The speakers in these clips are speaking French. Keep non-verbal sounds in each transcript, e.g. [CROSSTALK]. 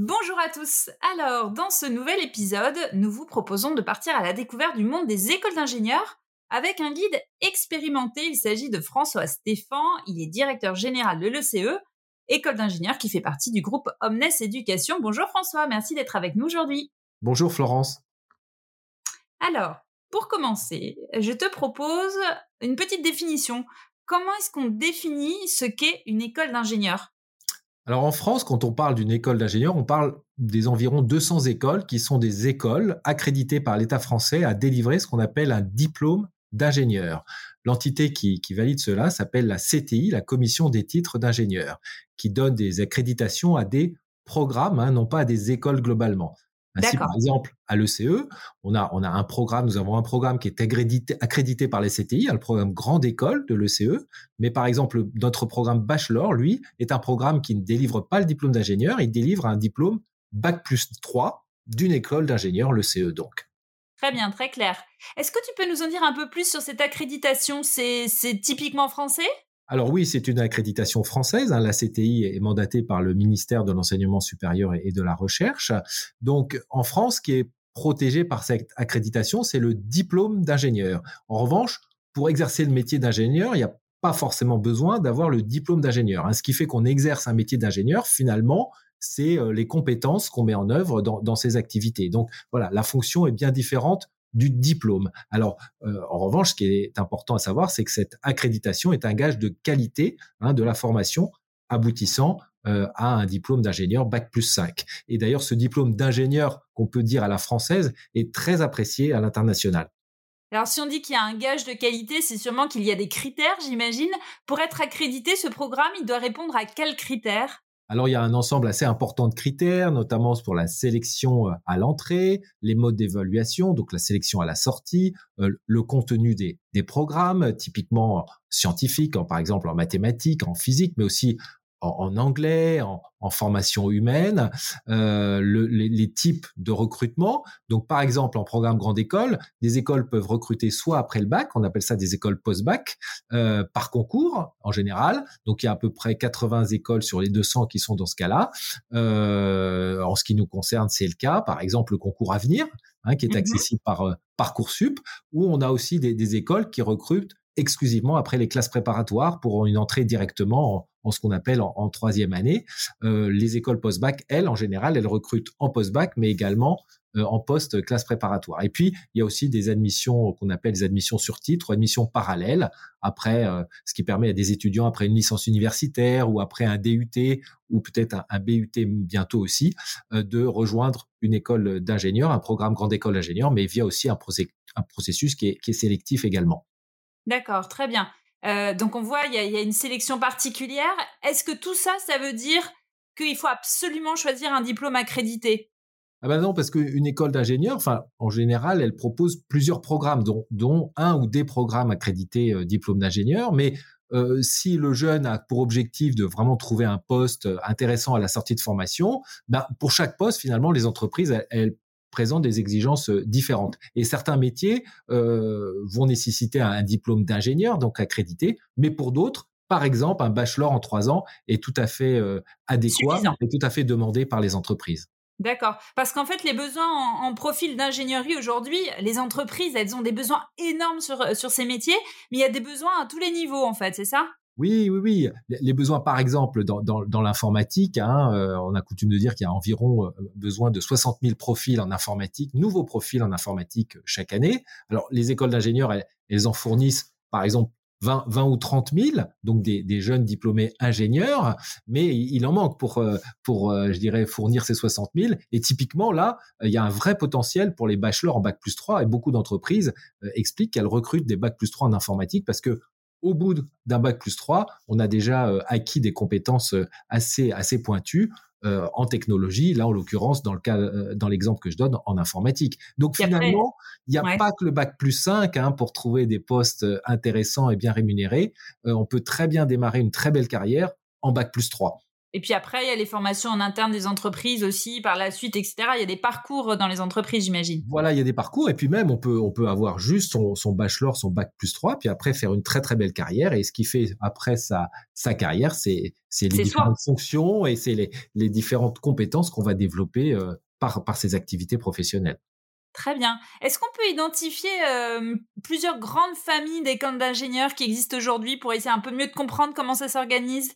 Bonjour à tous. Alors, dans ce nouvel épisode, nous vous proposons de partir à la découverte du monde des écoles d'ingénieurs avec un guide expérimenté. Il s'agit de François Stéphan. Il est directeur général de l'ECE, école d'ingénieurs qui fait partie du groupe Omnes Éducation. Bonjour François, merci d'être avec nous aujourd'hui. Bonjour Florence. Alors, pour commencer, je te propose une petite définition. Comment est-ce qu'on définit ce qu'est une école d'ingénieurs? Alors en France, quand on parle d'une école d'ingénieurs, on parle des environ 200 écoles qui sont des écoles accréditées par l'État français à délivrer ce qu'on appelle un diplôme d'ingénieur. L'entité qui, valide cela s'appelle la CTI, la Commission des titres d'ingénieur, qui donne des accréditations à des programmes, hein, non pas à des écoles globalement. Ainsi, par exemple, à l'ECE, on a, on a un programme, nous avons un programme qui est accrédité, accrédité par les CTI, le programme Grande École de l'ECE. Mais par exemple, notre programme Bachelor, lui, est un programme qui ne délivre pas le diplôme d'ingénieur, il délivre un diplôme Bac plus 3 d'une école d'ingénieur, l'ECE donc. Très bien, très clair. Est-ce que tu peux nous en dire un peu plus sur cette accréditation? C'est typiquement français? Alors oui, c'est une accréditation française. Hein. La CTI est mandatée par le ministère de l'enseignement supérieur et de la recherche. Donc en France, ce qui est protégé par cette accréditation, c'est le diplôme d'ingénieur. En revanche, pour exercer le métier d'ingénieur, il n'y a pas forcément besoin d'avoir le diplôme d'ingénieur. Hein. Ce qui fait qu'on exerce un métier d'ingénieur, finalement, c'est euh, les compétences qu'on met en œuvre dans, dans ces activités. Donc voilà, la fonction est bien différente du diplôme. Alors, euh, en revanche, ce qui est important à savoir, c'est que cette accréditation est un gage de qualité hein, de la formation aboutissant euh, à un diplôme d'ingénieur Bac plus 5. Et d'ailleurs, ce diplôme d'ingénieur qu'on peut dire à la française est très apprécié à l'international. Alors, si on dit qu'il y a un gage de qualité, c'est sûrement qu'il y a des critères, j'imagine. Pour être accrédité, ce programme, il doit répondre à quels critères? Alors, il y a un ensemble assez important de critères, notamment pour la sélection euh, à l'entrée, les modes d'évaluation, donc la sélection à la sortie, euh, le contenu des, des programmes, typiquement scientifiques, par exemple en mathématiques, en physique, mais aussi en, anglais, en, formation humaine, euh, les, types de recrutement. Donc, par exemple, en programme grande école, des écoles peuvent recruter soit après le bac, on appelle ça des écoles post-bac, euh, par concours en général. Donc, il y a à peu près 80 écoles sur les 200 qui sont dans ce cas-là. Euh, en ce qui nous concerne, c'est le cas. Par exemple, le concours Avenir, hein, qui est mmh accessible par Parcoursup, où on a aussi des, des écoles qui recrutent exclusivement après les classes préparatoires pour une entrée directement en, ce qu'on appelle en, troisième année. Euh, les écoles post-bac, elles, en général, elles recrutent en post-bac, mais également euh, en post-classe préparatoire. Et puis, il y a aussi des admissions qu'on appelle des admissions sur titre, admissions parallèles, après, euh, ce qui permet à des étudiants, après une licence universitaire ou après un DUT ou peut-être un, BUT bientôt aussi, de rejoindre une école d'ingénieur, un programme grande école d'ingénieur, mais via aussi un, processus qui est sélectif également. D'accord, très bien. Euh, donc on voit, il y, a une sélection particulière. Est-ce que tout ça, ça veut dire qu'il faut absolument choisir un diplôme accrédité? Ah ben non, parce qu'une école d'ingénieur, en général, elle propose plusieurs programmes, dont, un ou des programmes accrédités euh, diplôme d'ingénieur. Mais euh, si le jeune a pour objectif de vraiment trouver un poste intéressant à la sortie de formation, ben, pour chaque poste, finalement, les entreprises, elles présentent des exigences euh, différentes. Et certains métiers euh, vont nécessiter un, diplôme d'ingénieur, donc accrédité, mais pour d'autres, par exemple, un bachelor en trois ans est tout à fait euh, adéquat et tout à fait demandé par les entreprises. D'accord. Parce qu'en fait, les besoins en, profil d'ingénierie aujourd'hui, les entreprises, elles ont des besoins énormes sur, sur ces métiers, mais il y a des besoins à tous les niveaux, en fait, c'est ça? Oui, oui, oui. Les besoins, par exemple, dans, dans, dans l'informatique, hein, euh, on a coutume de dire qu'il y a environ euh, besoin de 60 000 profils en informatique, nouveaux profils en informatique euh, chaque année. Alors, les écoles d'ingénieurs, elles, en fournissent, par exemple, 20, 20 ou 30 000, donc des, des, jeunes diplômés ingénieurs, mais il en manque pour, pour je dirais, fournir ces 60 000. Et typiquement, là, il y a un vrai potentiel pour les bachelors en Bac plus 3, et beaucoup d'entreprises expliquent qu'elles recrutent des Bac plus 3 en informatique parce que au bout d'un bac plus 3, on a déjà euh, acquis des compétences euh, assez, assez pointues en technologie, là en l'occurrence dans le cas, dans l'exemple que je donne, en informatique. Donc finalement, il n'y a pas que le bac plus 5 hein, pour trouver des postes intéressants et bien rémunérés. on peut très bien démarrer une très belle carrière en bac plus 3. Et puis après, il y a les formations en interne des entreprises aussi, par la suite, etc. Il y a des parcours dans les entreprises, j'imagine. Voilà, il y a des parcours. Et puis même, on peut, on peut avoir juste son, son bachelor, son bac plus 3, puis après faire une très très belle carrière. Et ce qui fait après sa, sa carrière, c'est les différentes fonctions et c'est les, les différentes compétences qu'on va développer euh, par, par ces activités professionnelles. Très bien. Est-ce qu'on peut identifier euh, plusieurs grandes familles d'écoles d'ingénieurs qui existent aujourd'hui pour essayer un peu mieux de comprendre comment ça s'organise?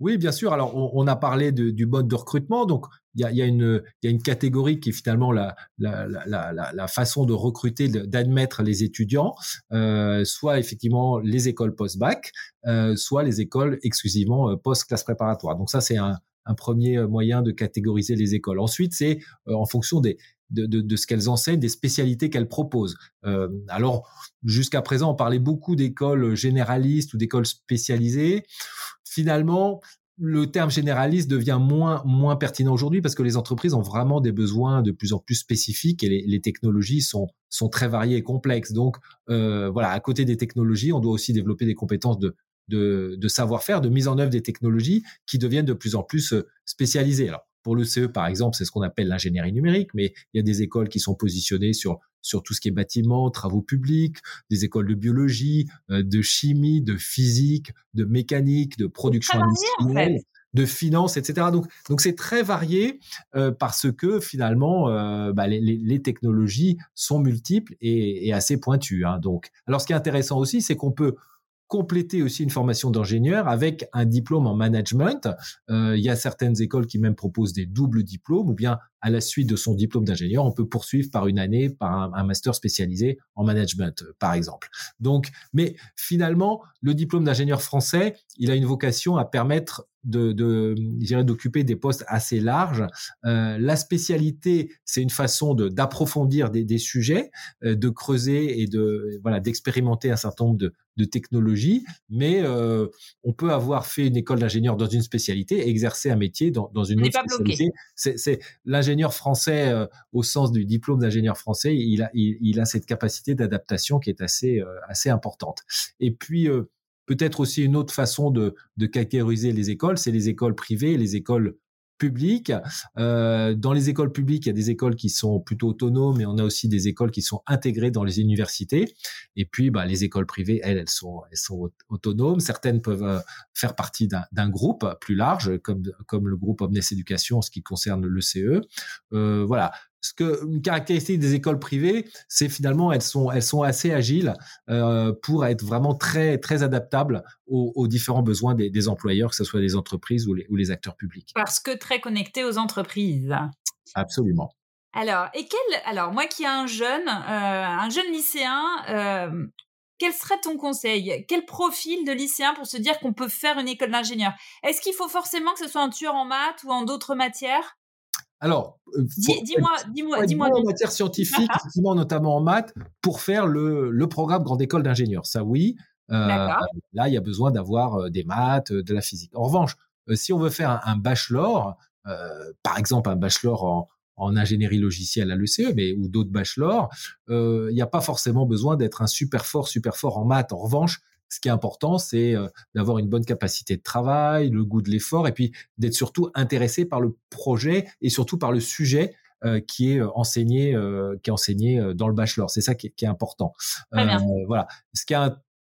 Oui, bien sûr. Alors, on, a parlé du mode de recrutement. Donc, il y a, y, a une, y a une catégorie qui est finalement la, la, la, la, façon de recruter, d'admettre les étudiants, euh, soit effectivement les écoles post-bac, euh, soit les écoles exclusivement euh, post-classe préparatoire. Donc, ça, c'est un, un premier moyen de catégoriser les écoles. Ensuite, c'est en fonction des, de, de, de, ce qu'elles enseignent, des spécialités qu'elles proposent. Euh, alors, jusqu'à présent, on parlait beaucoup d'écoles généralistes ou d'écoles spécialisées finalement, le terme généraliste devient moins pertinent aujourd'hui parce que les entreprises ont vraiment des besoins de plus en plus spécifiques et les, technologies sont sont très variées et complexes. Donc euh, voilà, à côté des technologies, on doit aussi développer des compétences de savoir-faire, de mise en œuvre des technologies qui deviennent de plus en plus euh, spécialisées. Pour le CE par exemple, c'est ce qu'on appelle l'ingénierie numérique, mais il y a des écoles qui sont positionnées sur sur tout ce qui est bâtiment, travaux publics, des écoles de biologie, euh, de chimie, de physique, de mécanique, de production industrielle. de finance, etc. Donc, donc c'est très varié euh, parce que finalement, euh, bah, les, les, technologies sont multiples et, et assez pointues. Hein, donc, alors ce qui est intéressant aussi, c'est qu'on peut compléter aussi une formation d'ingénieur avec un diplôme en management. Euh, il y a certaines écoles qui même proposent des doubles diplômes ou bien à la suite de son diplôme d'ingénieur, on peut poursuivre par une année par un, master spécialisé en management, par exemple. Donc, mais finalement, le diplôme d'ingénieur français, il a une vocation à permettre de, de d'occuper des postes assez larges. Euh, la spécialité, c'est une façon de d'approfondir des, des sujets, euh, de creuser et de voilà d'expérimenter un certain nombre de, de technologies. Mais euh, on peut avoir fait une école d'ingénieur dans une spécialité et exercer un métier dans, dans une autre spécialité. C'est l'ingénieur français euh, au sens du diplôme d'ingénieur français, il a cette capacité d'adaptation qui est assez euh, importante. Et puis Peut-être aussi une autre façon de, de les écoles, c'est les écoles privées, les écoles publiques. Euh, dans les écoles publiques, il y a des écoles qui sont plutôt autonomes, mais on a aussi des écoles qui sont intégrées dans les universités. Et puis, bah, les écoles privées, elles, elles sont, elles sont autonomes. Certaines peuvent euh, faire partie d'un groupe plus large, comme, comme le groupe Omnes Éducation, en ce qui concerne le CE. Euh, voilà ce que une caractéristique des écoles privées, c'est finalement elles sont elles sont assez agiles euh, pour être vraiment très très adaptables aux, différents besoins des, employeurs, que ce soit des entreprises ou les, ou les acteurs publics. Parce que très connectés aux entreprises. Absolument. Alors, et quel alors moi qui ai un jeune euh, un jeune lycéen. Euh, quel serait ton conseil? Quel profil de lycéen pour se dire qu'on peut faire une école d'ingénieur? Est-ce qu'il faut forcément que ce soit un tueur en maths ou en d'autres matières? Alors, euh, dis-moi, dis-moi, dis-moi. En matière scientifique, [LAUGHS] notamment en maths, pour faire le, le programme grande école d'ingénieur. Ça, oui. Euh, là, il y a besoin d'avoir euh, des maths, de la physique. En revanche, si on veut faire un, bachelor, par exemple un bachelor en, en ingénierie logicielle à l'ECE, mais ou d'autres bachelors, il n'y a pas forcément besoin d'être un super fort, super fort en maths. En revanche, ce qui est important, c'est euh, d'avoir une bonne capacité de travail, le goût de l'effort, et puis d'être surtout intéressé par le projet et surtout par le sujet euh, qui est euh, enseigné, qui est enseigné dans le bachelor. C'est ça qui est, important. voilà. Ce qui est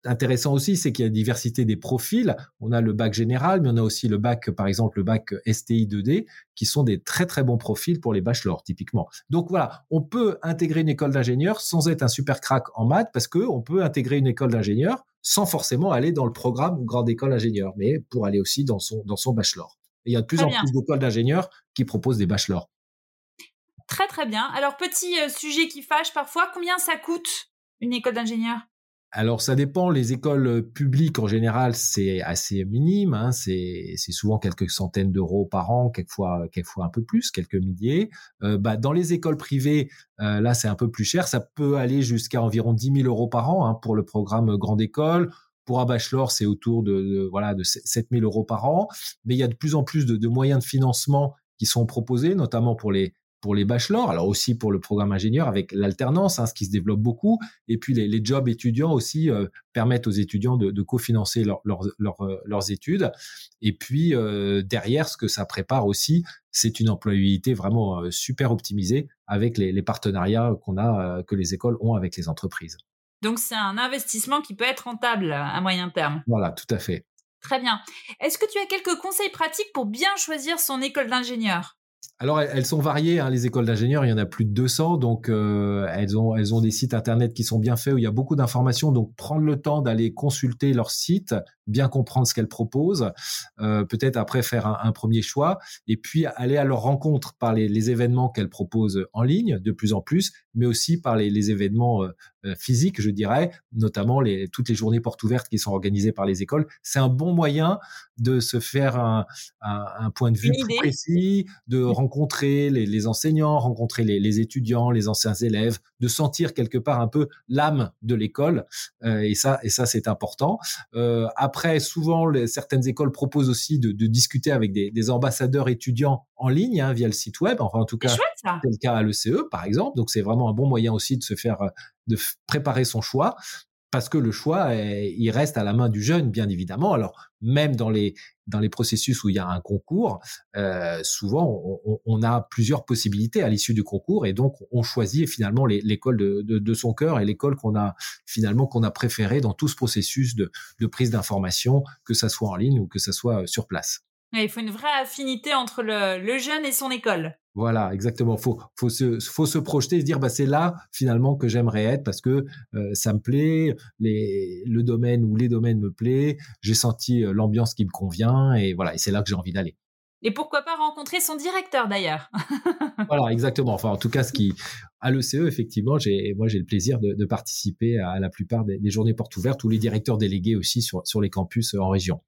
intéressant aussi, c'est qu'il y a diversité des profils. On a le bac général, mais on a aussi le bac, par exemple, le bac STI 2D, qui sont des très très bons profils pour les bachelors, typiquement. Donc voilà, on peut intégrer une école d'ingénieur sans être un super crack en maths, parce que on peut intégrer une école d'ingénieur sans forcément aller dans le programme grande école ingénieur, mais pour aller aussi dans son dans son bachelor. Et il y a de plus en plus d'écoles d'ingénieurs qui proposent des bachelors. Très très bien. Alors petit euh, sujet qui fâche parfois, combien ça coûte une école d'ingénieur? Alors ça dépend. Les écoles euh, publiques en général c'est assez minime. Hein, c'est souvent quelques centaines d'euros par an, quelquefois quelquefois un peu plus, quelques milliers. Euh, bah, dans les écoles privées, euh, là c'est un peu plus cher. Ça peut aller jusqu'à environ 10 000 euros par an hein, pour le programme grande école. Pour un bachelor, c'est autour de, voilà de 7 000 euros par an. Mais il y a de plus en plus de, de moyens de financement qui sont proposées, notamment pour les pour les bachelors, alors aussi pour le programme ingénieur avec l'alternance, hein, ce qui se développe beaucoup. Et puis les, jobs étudiants aussi euh, permettent aux étudiants de, cofinancer leur, euh, leurs études. Et puis euh, derrière, ce que ça prépare aussi, c'est une employabilité vraiment super optimisée avec les, les partenariats qu'on a, que les écoles ont avec les entreprises. Donc c'est un investissement qui peut être rentable à moyen terme. Voilà, tout à fait. Très bien. Est-ce que tu as quelques conseils pratiques pour bien choisir son école d'ingénieur? Alors, elles sont variées. Hein, les écoles d'ingénieurs, il y en a plus de 200, donc euh, elles ont elles ont des sites internet qui sont bien faits où il y a beaucoup d'informations. Donc, prendre le temps d'aller consulter leur site, bien comprendre ce qu'elles proposent, euh, peut-être après faire un, premier choix, et puis aller à leur rencontre par les, événements qu'elles proposent en ligne de plus en plus, mais aussi par les, événements euh, physiques, je dirais, notamment les, toutes les journées portes ouvertes qui sont organisées par les écoles. C'est un bon moyen de se faire un, point de vue plus précis, de rencontrer les, enseignants, rencontrer les, étudiants, les anciens élèves, de sentir quelque part un peu l'âme de l'école. Euh, et ça, et ça c'est important. Euh, après, souvent, certaines écoles proposent aussi de, discuter avec des, ambassadeurs étudiants en ligne hein, via le site web. Enfin, en tout cas, c'est le cas à l'ECE, par exemple. Donc, c'est vraiment un bon moyen aussi de se faire de préparer son choix parce que le choix, il reste à la main du jeune, bien évidemment. Alors, même dans les, dans les processus où il y a un concours, euh, souvent, on, a plusieurs possibilités à l'issue du concours et donc on choisit finalement l'école de, de, son cœur et l'école qu'on a finalement qu'on a préférée dans tout ce processus de, prise d'information, que ça soit en ligne ou que ça soit sur place. Il faut une vraie affinité entre le jeune et son école. Voilà, exactement. Faut faut se faut se projeter, se dire bah c'est là finalement que j'aimerais être parce que euh, ça me plaît, les le domaine ou les domaines me plaît, j'ai senti euh, l'ambiance qui me convient et voilà, et c'est là que j'ai envie d'aller. Et pourquoi pas rencontrer son directeur d'ailleurs? [LAUGHS] voilà, exactement. Enfin, en tout cas, ce qui à l'ECE, effectivement, j'ai moi j'ai le plaisir de, de, participer à la plupart des, des, journées portes ouvertes ou les directeurs délégués aussi sur sur les campus euh, en région.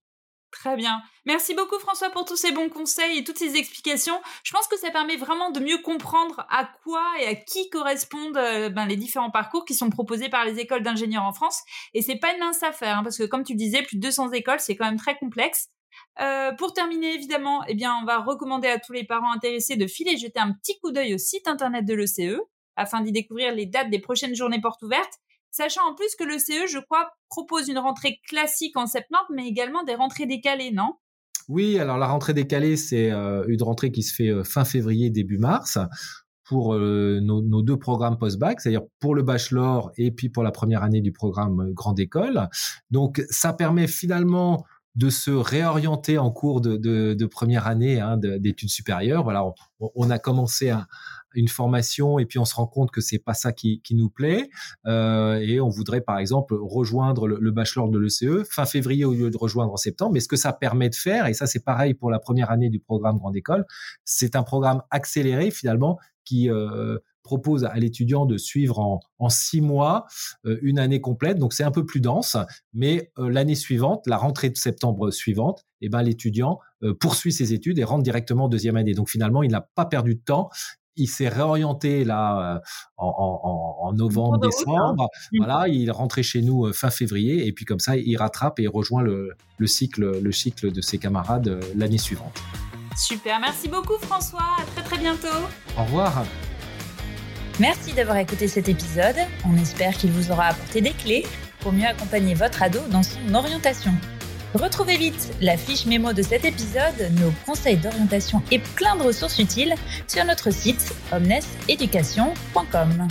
Très bien. Merci beaucoup François pour tous ces bons conseils et toutes ces explications. Je pense que ça permet vraiment de mieux comprendre à quoi et à qui correspondent euh, ben, les différents parcours qui sont proposés par les écoles d'ingénieurs en France. Et c'est pas une mince affaire, hein, parce que comme tu disais, plus de 200 écoles, c'est quand même très complexe. Euh, pour terminer, évidemment, eh bien, on va recommander à tous les parents intéressés de filer jeter un petit coup d'œil au site internet de l'ECE afin d'y découvrir les dates des prochaines journées portes ouvertes Sachant en plus que le CE, je crois, propose une rentrée classique en septembre, mais également des rentrées décalées, non? Oui, alors la rentrée décalée, c'est euh, une rentrée qui se fait euh, fin février, début mars pour euh, nos, deux programmes post-bac, c'est-à-dire pour le bachelor et puis pour la première année du programme grande école. Donc ça permet finalement de se réorienter en cours de, première année hein, d'études supérieures. Voilà, on, a commencé à, une formation et puis on se rend compte que c'est pas ça qui, nous plaît euh, et on voudrait par exemple rejoindre le, bachelor de l'ECE fin février au lieu de rejoindre en septembre. Mais ce que ça permet de faire, et ça c'est pareil pour la première année du programme Grande École, c'est un programme accéléré finalement qui euh, propose à l'étudiant de suivre en, six mois euh, une année complète. Donc c'est un peu plus dense, mais l'année suivante, la rentrée de septembre suivante, eh ben l'étudiant poursuit ses études et rentre directement en deuxième année. Donc finalement, il n'a pas perdu de temps il s'est réorienté là euh, en, novembre, décembre. Mmh. Voilà, il est rentré chez nous euh, fin février et puis comme ça, il rattrape et rejoint le, cycle, le cycle de ses camarades euh, l'année suivante. Super, merci beaucoup François. À très très bientôt. Au revoir. Merci d'avoir écouté cet épisode. On espère qu'il vous aura apporté des clés pour mieux accompagner votre ado dans son orientation. Retrouvez vite la fiche mémo de cet épisode, nos conseils d'orientation et plein de ressources utiles sur notre site omneseducation.com.